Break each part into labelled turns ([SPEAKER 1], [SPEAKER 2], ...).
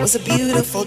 [SPEAKER 1] It was a beautiful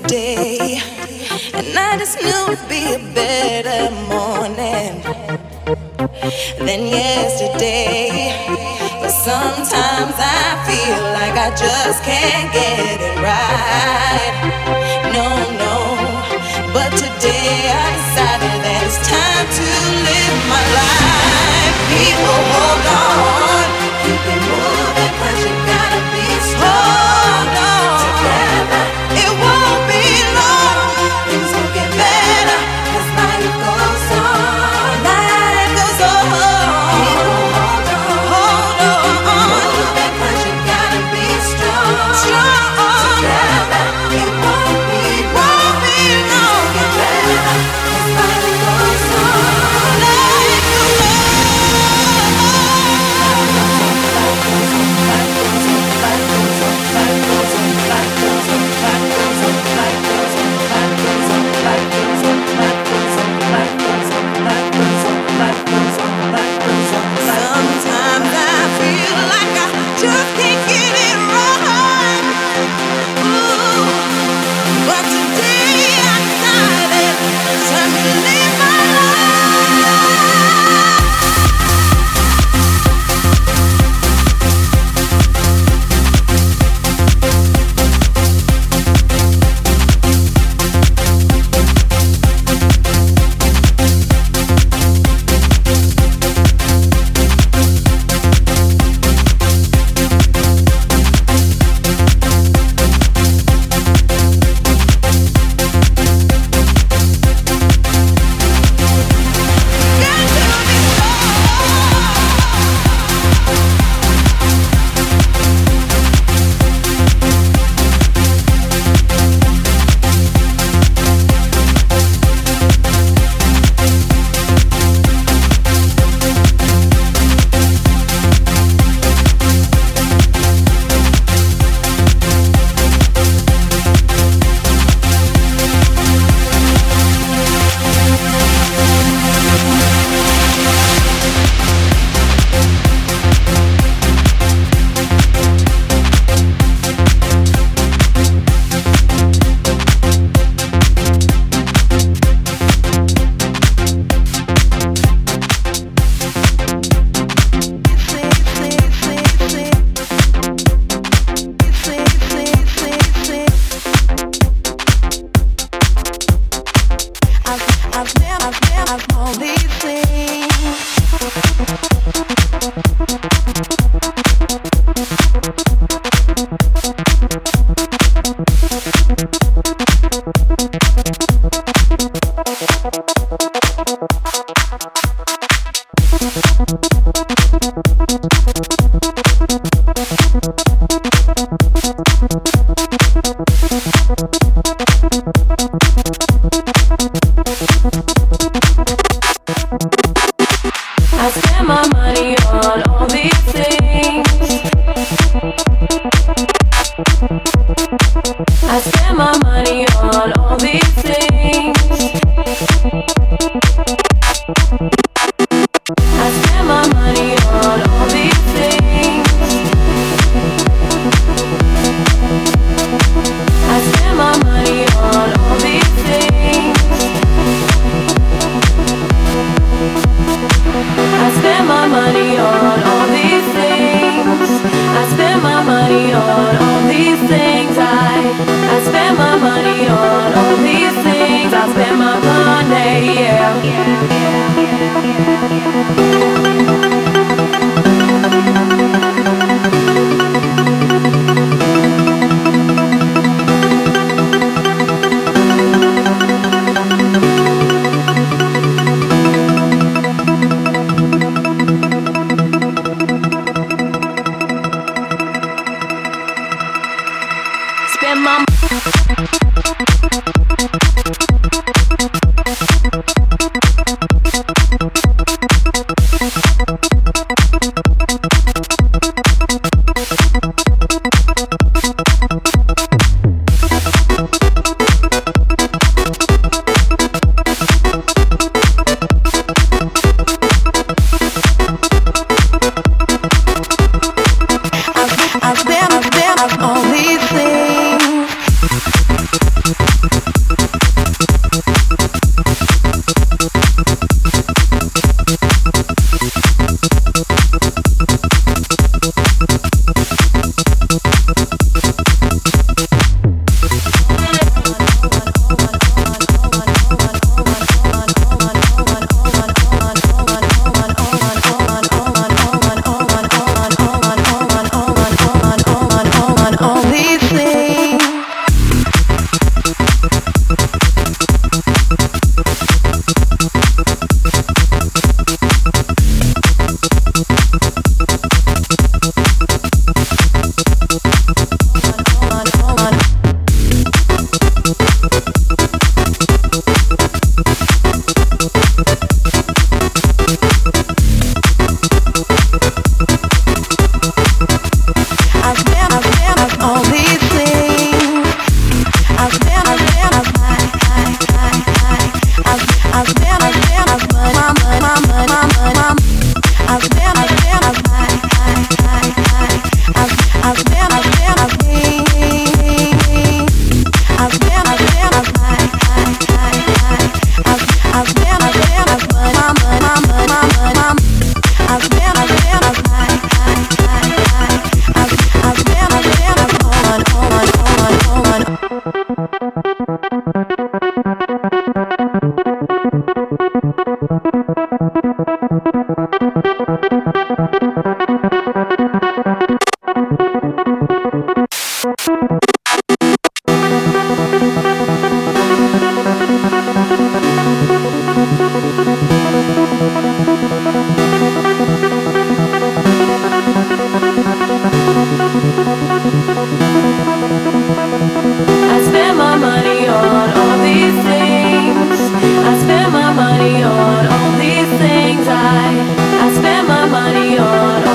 [SPEAKER 1] I spend my money on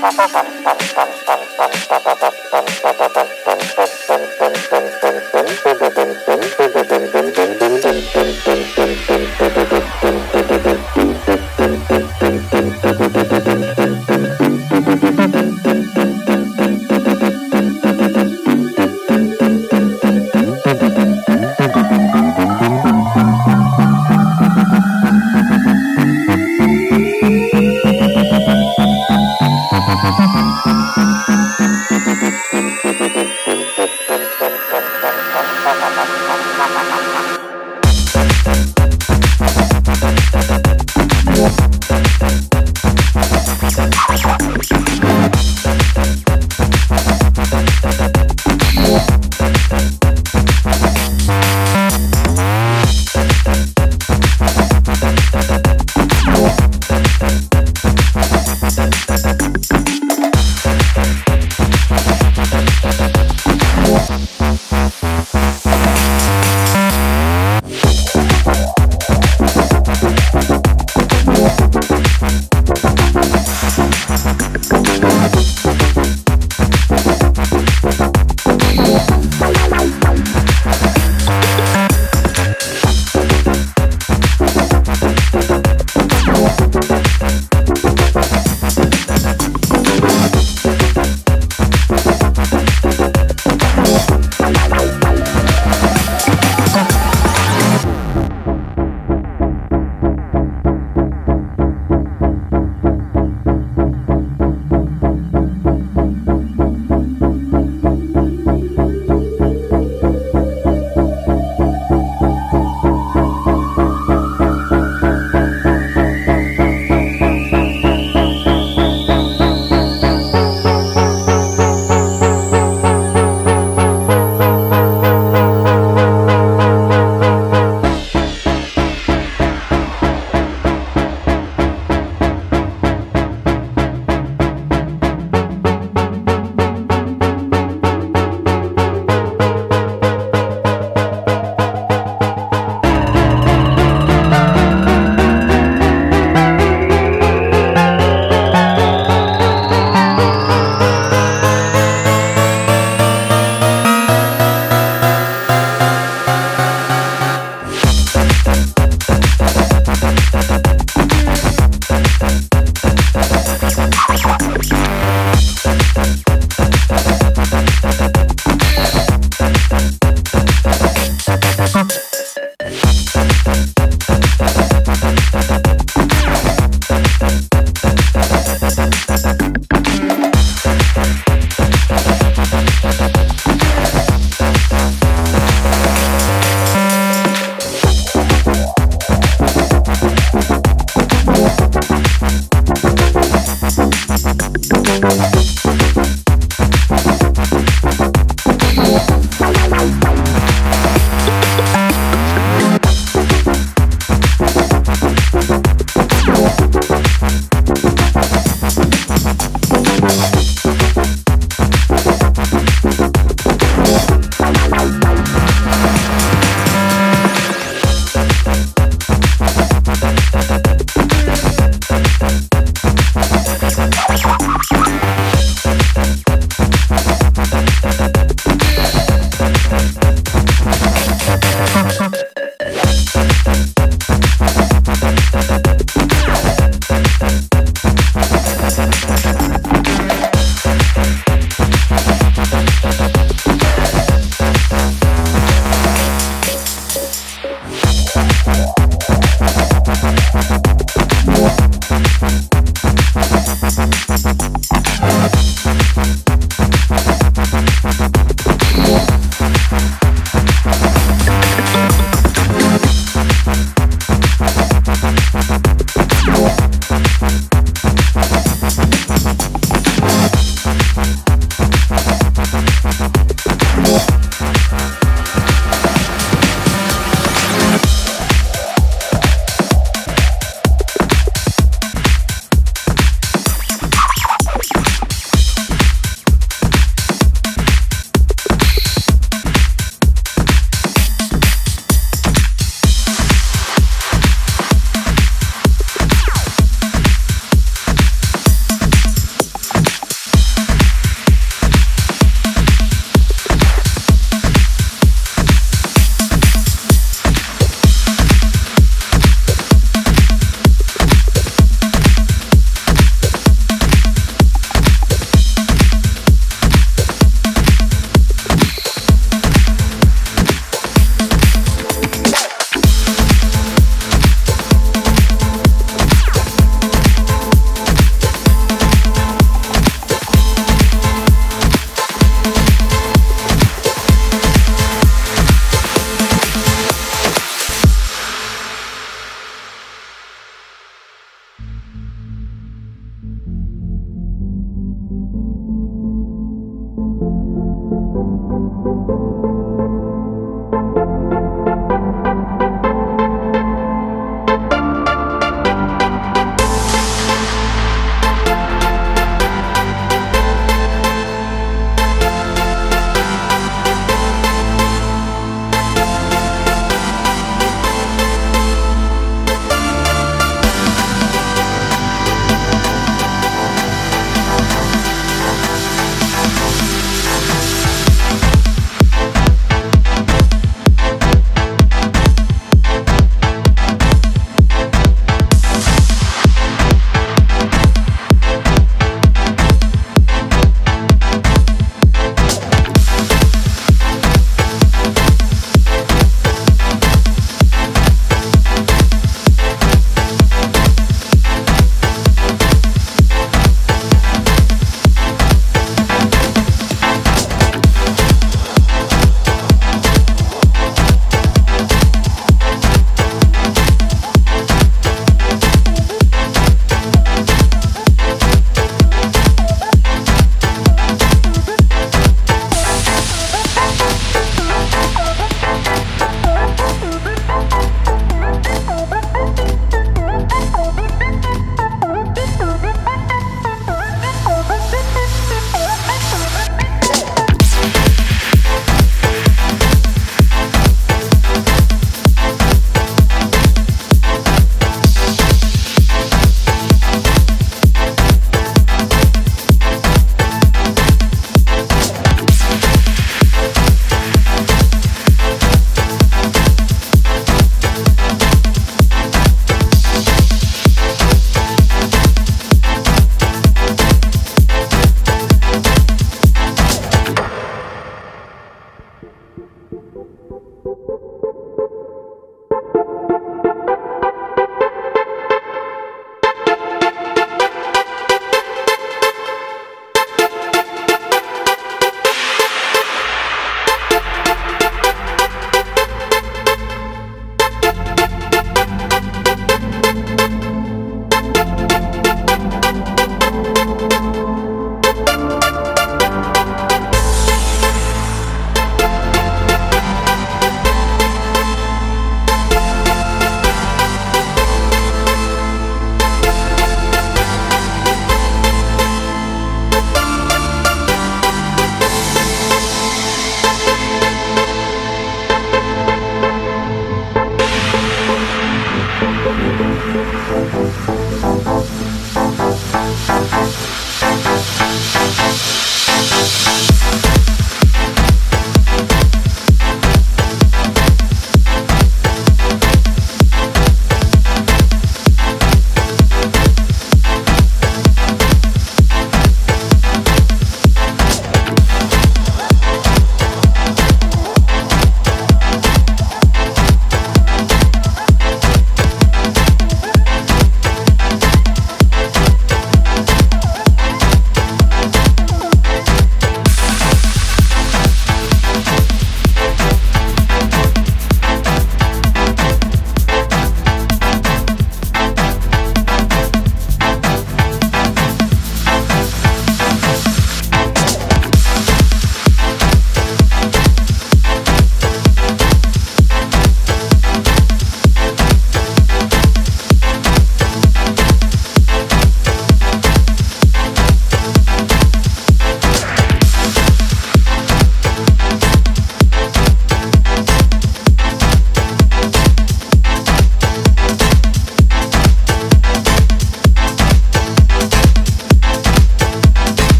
[SPEAKER 1] Thank you.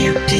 [SPEAKER 2] You